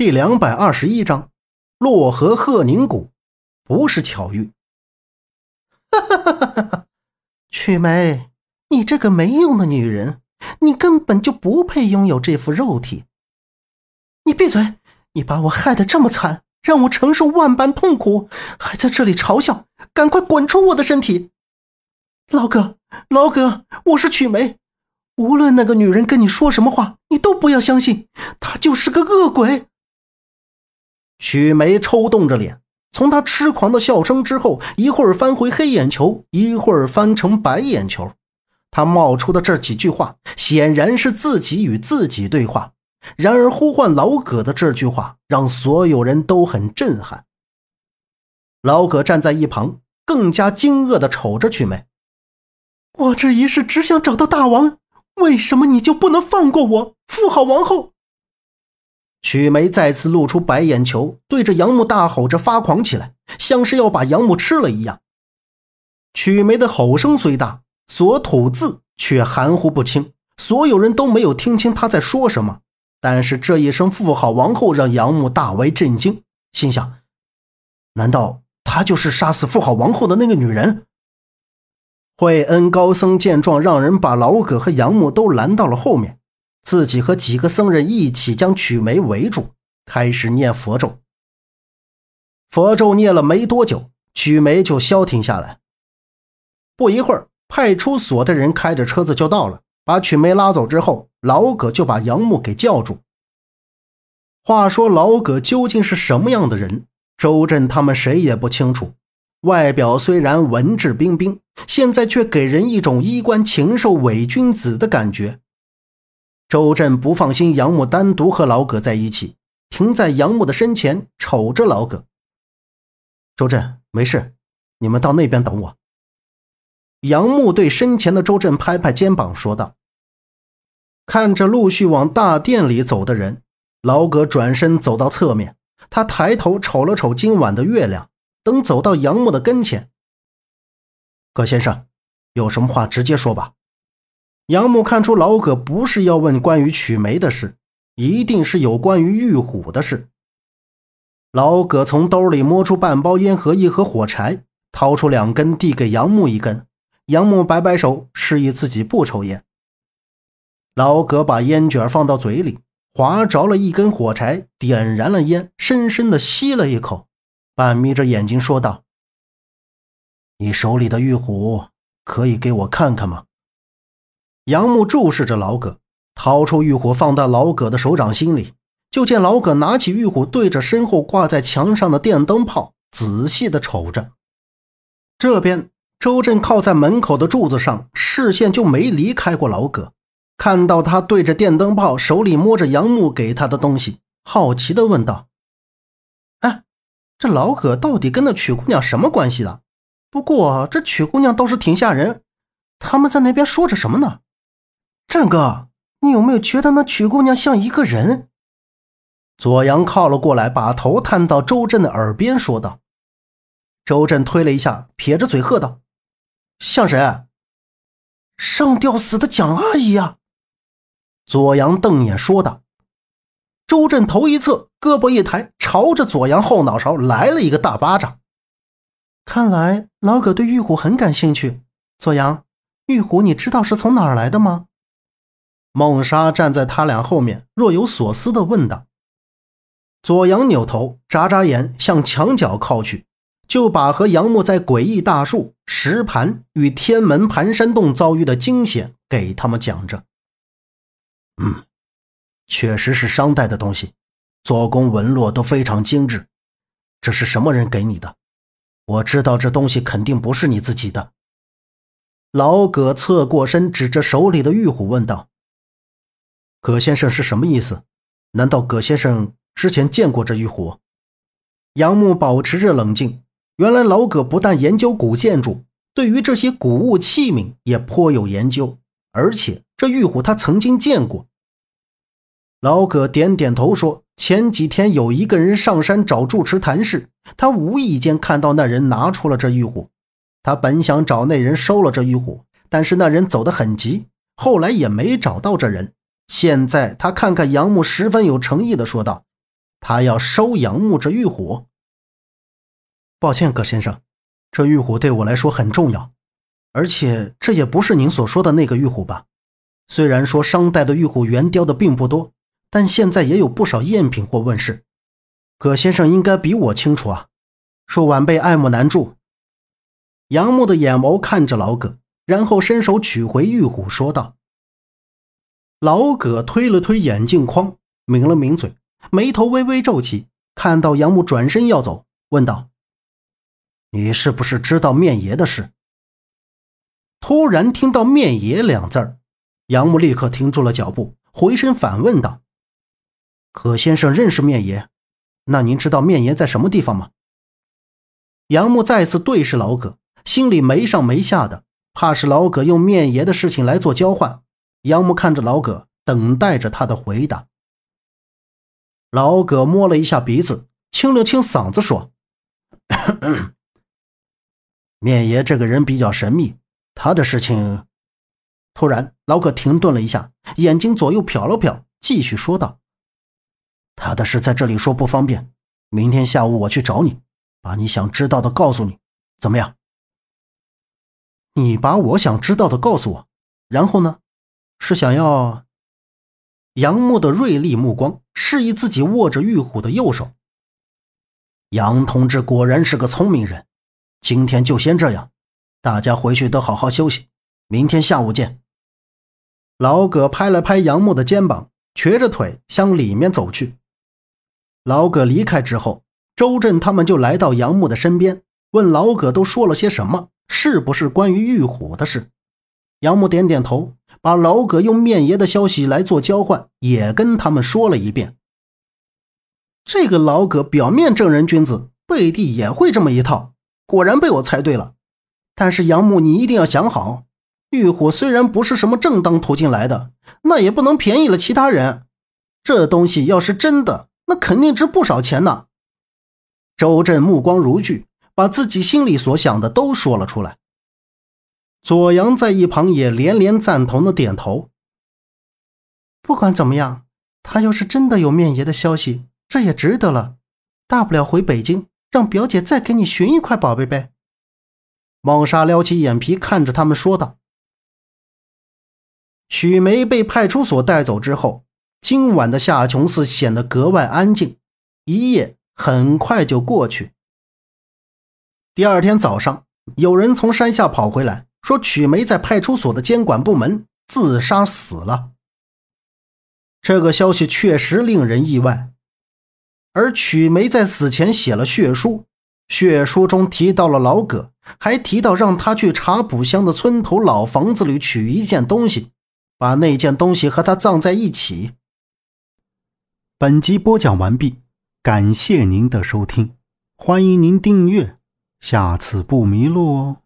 第两百二十一章，洛河鹤宁谷，不是巧遇。哈哈哈哈哈！曲梅，你这个没用的女人，你根本就不配拥有这副肉体。你闭嘴！你把我害得这么惨，让我承受万般痛苦，还在这里嘲笑，赶快滚出我的身体！老哥，老哥，我是曲梅。无论那个女人跟你说什么话，你都不要相信，她就是个恶鬼。曲梅抽动着脸，从她痴狂的笑声之后，一会儿翻回黑眼球，一会儿翻成白眼球。他冒出的这几句话，显然是自己与自己对话。然而，呼唤老葛的这句话，让所有人都很震撼。老葛站在一旁，更加惊愕地瞅着曲梅：“我这一世只想找到大王，为什么你就不能放过我，富好王后？”曲梅再次露出白眼球，对着杨木大吼着发狂起来，像是要把杨木吃了一样。曲梅的吼声虽大，所吐字却含糊不清，所有人都没有听清她在说什么。但是这一声“富好王后”让杨木大为震惊，心想：难道她就是杀死富好王后的那个女人？惠恩高僧见状，让人把老葛和杨木都拦到了后面。自己和几个僧人一起将曲梅围住，开始念佛咒。佛咒念了没多久，曲梅就消停下来。不一会儿，派出所的人开着车子就到了，把曲梅拉走之后，老葛就把杨木给叫住。话说老葛究竟是什么样的人？周震他们谁也不清楚。外表虽然文质彬彬，现在却给人一种衣冠禽兽、伪君子的感觉。周震不放心杨木单独和老葛在一起，停在杨木的身前，瞅着老葛。周震，没事，你们到那边等我。杨木对身前的周震拍拍肩膀，说道：“看着陆续往大殿里走的人，老葛转身走到侧面，他抬头瞅了瞅今晚的月亮，等走到杨木的跟前，葛先生，有什么话直接说吧。”杨木看出老葛不是要问关于曲梅的事，一定是有关于玉虎的事。老葛从兜里摸出半包烟和一盒火柴，掏出两根递给杨木一根。杨木摆摆手，示意自己不抽烟。老葛把烟卷放到嘴里，划着了一根火柴，点燃了烟，深深的吸了一口，半眯着眼睛说道：“你手里的玉虎可以给我看看吗？”杨木注视着老葛，掏出玉虎放到老葛的手掌心里，就见老葛拿起玉虎，对着身后挂在墙上的电灯泡仔细的瞅着。这边周震靠在门口的柱子上，视线就没离开过老葛。看到他对着电灯泡，手里摸着杨木给他的东西，好奇的问道：“哎，这老葛到底跟那曲姑娘什么关系的？不过这曲姑娘倒是挺吓人，他们在那边说着什么呢？”战哥，你有没有觉得那曲姑娘像一个人？左阳靠了过来，把头探到周震的耳边说道。周震推了一下，撇着嘴喝道：“像谁？上吊死的蒋阿姨呀！”左阳瞪眼说道。周震头一侧，胳膊一抬，朝着左阳后脑勺来了一个大巴掌。看来老葛对玉虎很感兴趣。左阳，玉虎你知道是从哪儿来的吗？孟莎站在他俩后面，若有所思地问道：“左阳扭头，眨眨眼，向墙角靠去，就把和杨木在诡异大树、石盘与天门盘山洞遭遇的惊险给他们讲着。嗯，确实是商代的东西，做工纹络都非常精致。这是什么人给你的？我知道这东西肯定不是你自己的。”老葛侧过身，指着手里的玉虎问道。葛先生是什么意思？难道葛先生之前见过这玉虎？杨木保持着冷静。原来老葛不但研究古建筑，对于这些古物器皿也颇有研究，而且这玉虎他曾经见过。老葛点点头说：“前几天有一个人上山找住持谈事，他无意间看到那人拿出了这玉虎。他本想找那人收了这玉虎，但是那人走得很急，后来也没找到这人。”现在他看看杨木，十分有诚意的说道：“他要收杨木这玉虎。抱歉，葛先生，这玉虎对我来说很重要，而且这也不是您所说的那个玉虎吧？虽然说商代的玉虎原雕的并不多，但现在也有不少赝品或问世。葛先生应该比我清楚啊，恕晚辈爱莫难助。杨木的眼眸看着老葛，然后伸手取回玉虎，说道：“老葛推了推眼镜框，抿了抿嘴，眉头微微皱起，看到杨木转身要走，问道。”你是不是知道面爷的事？突然听到“面爷”两字儿，杨木立刻停住了脚步，回身反问道：“葛先生认识面爷？那您知道面爷在什么地方吗？”杨木再次对视老葛，心里没上没下的，怕是老葛用面爷的事情来做交换。杨木看着老葛，等待着他的回答。老葛摸了一下鼻子，清了清嗓子，说。面爷这个人比较神秘，他的事情……突然，老葛停顿了一下，眼睛左右瞟了瞟，继续说道：“他的事在这里说不方便，明天下午我去找你，把你想知道的告诉你，怎么样？”你把我想知道的告诉我，然后呢？是想要……杨木的锐利目光示意自己握着玉虎的右手。杨同志果然是个聪明人。今天就先这样，大家回去都好好休息，明天下午见。老葛拍了拍杨木的肩膀，瘸着腿向里面走去。老葛离开之后，周震他们就来到杨木的身边，问老葛都说了些什么，是不是关于玉虎的事？杨木点点头，把老葛用面爷的消息来做交换也跟他们说了一遍。这个老葛表面正人君子，背地也会这么一套。果然被我猜对了，但是杨木，你一定要想好，玉虎虽然不是什么正当途径来的，那也不能便宜了其他人。这东西要是真的，那肯定值不少钱呢。周震目光如炬，把自己心里所想的都说了出来。左阳在一旁也连连赞同的点头。不管怎么样，他要是真的有面爷的消息，这也值得了，大不了回北京。让表姐再给你寻一块宝贝呗。孟莎撩起眼皮看着他们说道：“许梅被派出所带走之后，今晚的夏琼寺显得格外安静。一夜很快就过去。第二天早上，有人从山下跑回来，说曲梅在派出所的监管部门自杀死了。这个消息确实令人意外。”而曲梅在死前写了血书，血书中提到了老葛，还提到让他去茶浦乡的村头老房子里取一件东西，把那件东西和他葬在一起。本集播讲完毕，感谢您的收听，欢迎您订阅，下次不迷路哦。